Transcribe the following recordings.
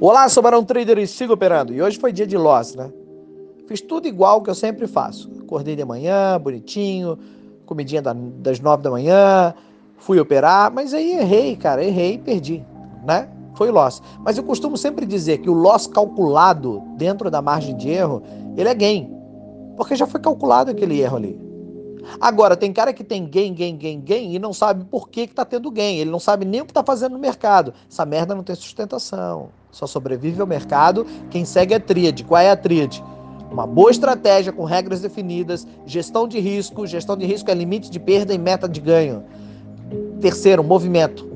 Olá, sou Barão Trader e sigo operando. E hoje foi dia de loss, né? Fiz tudo igual que eu sempre faço. Acordei de manhã, bonitinho, comidinha das nove da manhã, fui operar, mas aí errei, cara, errei e perdi, né? Foi loss. Mas eu costumo sempre dizer que o loss calculado dentro da margem de erro, ele é gain. Porque já foi calculado aquele erro ali. Agora, tem cara que tem gain, gain, gain, gain e não sabe por que, que tá tendo gain. Ele não sabe nem o que tá fazendo no mercado. Essa merda não tem sustentação. Só sobrevive ao mercado quem segue a tríade. Qual é a tríade? Uma boa estratégia com regras definidas, gestão de risco. Gestão de risco é limite de perda e meta de ganho. Terceiro, movimento.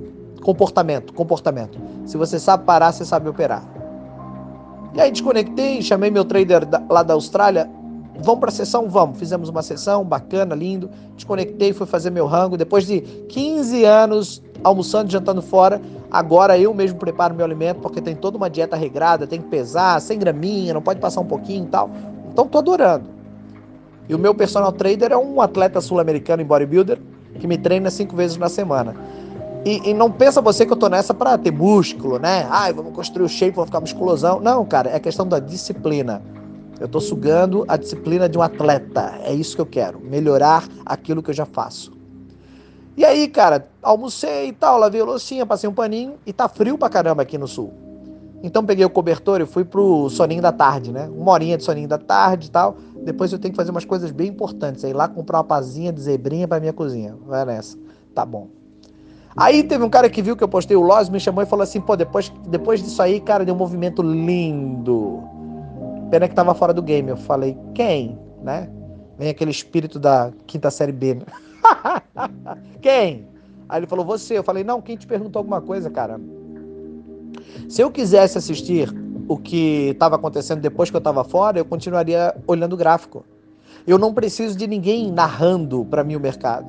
Comportamento, comportamento. Se você sabe parar, você sabe operar. E aí desconectei, chamei meu trader lá da Austrália. Vamos para a sessão? Vamos. Fizemos uma sessão bacana, lindo. Desconectei, fui fazer meu rango. Depois de 15 anos almoçando, jantando fora, agora eu mesmo preparo meu alimento, porque tem toda uma dieta regrada, tem que pesar, sem graminha, não pode passar um pouquinho e tal. Então tô adorando. E o meu personal trader é um atleta sul-americano em bodybuilder que me treina cinco vezes na semana. E, e, não pensa você que eu tô nessa para ter músculo, né? Ai, vamos construir o shape, vamos ficar musculosão. Não, cara, é questão da disciplina. Eu estou sugando a disciplina de um atleta. É isso que eu quero. Melhorar aquilo que eu já faço. E aí, cara, almocei e tal, lavei a loucinha, passei um paninho e tá frio pra caramba aqui no sul. Então peguei o cobertor e fui pro soninho da tarde, né? Uma horinha de soninho da tarde e tal. Depois eu tenho que fazer umas coisas bem importantes. Aí lá comprar uma pazinha de zebrinha pra minha cozinha. Vai nessa. Tá bom. Aí teve um cara que viu que eu postei o Loz, me chamou e falou assim: pô, depois, depois disso aí, cara, deu um movimento lindo. Pena que tava fora do game. Eu falei, quem? Né? Vem aquele espírito da quinta série B. Né? quem? Aí ele falou, você. Eu falei, não, quem te perguntou alguma coisa, cara? Se eu quisesse assistir o que estava acontecendo depois que eu estava fora, eu continuaria olhando o gráfico. Eu não preciso de ninguém narrando para mim o mercado.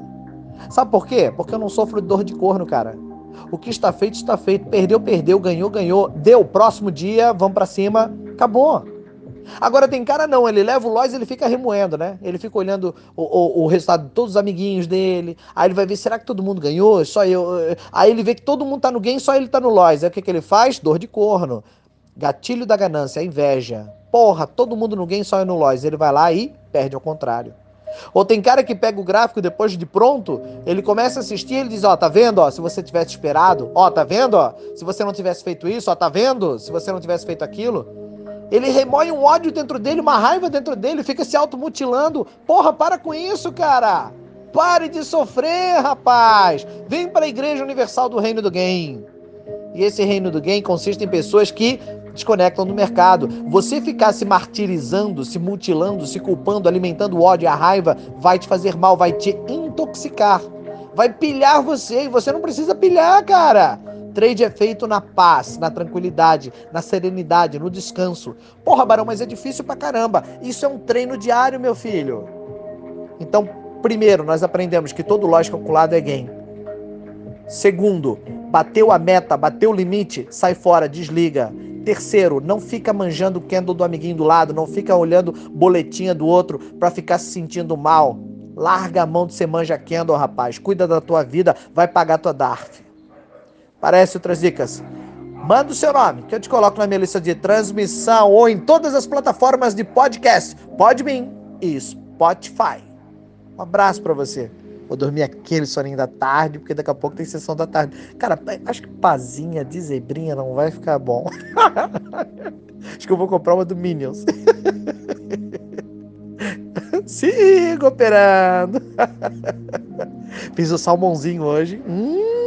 Sabe por quê? Porque eu não sofro de dor de corno, cara. O que está feito, está feito. Perdeu, perdeu. Ganhou, ganhou. Deu. Próximo dia, vamos para cima. Acabou. Agora tem cara não, ele leva o Lois ele fica remoendo, né? Ele fica olhando o, o, o, resultado de todos os amiguinhos dele. Aí ele vai ver, será que todo mundo ganhou? Só eu. Aí ele vê que todo mundo tá no game, só ele tá no Lois. Aí o que, que ele faz? Dor de corno. Gatilho da ganância, inveja. Porra, todo mundo no game, só eu no Lois. Ele vai lá e perde ao contrário. Ou tem cara que pega o gráfico depois de pronto, ele começa a assistir e ele diz, ó, tá vendo, ó, se você tivesse esperado, ó, tá vendo, ó, se você não tivesse feito isso, ó, tá vendo, se você não tivesse feito aquilo. Ele remói um ódio dentro dele, uma raiva dentro dele, fica se automutilando. Porra, para com isso, cara! Pare de sofrer, rapaz! Vem para a Igreja Universal do Reino do Game. E esse reino do game consiste em pessoas que desconectam do mercado. Você ficar se martirizando, se mutilando, se culpando, alimentando o ódio e a raiva vai te fazer mal, vai te intoxicar. Vai pilhar você e você não precisa pilhar, cara. Trade é feito na paz, na tranquilidade, na serenidade, no descanso. Porra, Barão, mas é difícil pra caramba. Isso é um treino diário, meu filho. Então, primeiro, nós aprendemos que todo lógico calculado é gain. Segundo, bateu a meta, bateu o limite, sai fora, desliga. Terceiro, não fica manjando o candle do amiguinho do lado, não fica olhando boletinha do outro para ficar se sentindo mal. Larga a mão de ser manja candle, rapaz. Cuida da tua vida, vai pagar tua DARF. Parece outras dicas? Manda o seu nome, que eu te coloco na minha lista de transmissão ou em todas as plataformas de podcast, Podbean e Spotify. Um abraço para você. Vou dormir aquele soninho da tarde, porque daqui a pouco tem sessão da tarde. Cara, acho que pazinha de zebrinha não vai ficar bom. acho que eu vou comprar uma do Minions. Sigo operando. Fiz o salmãozinho hoje. Hum.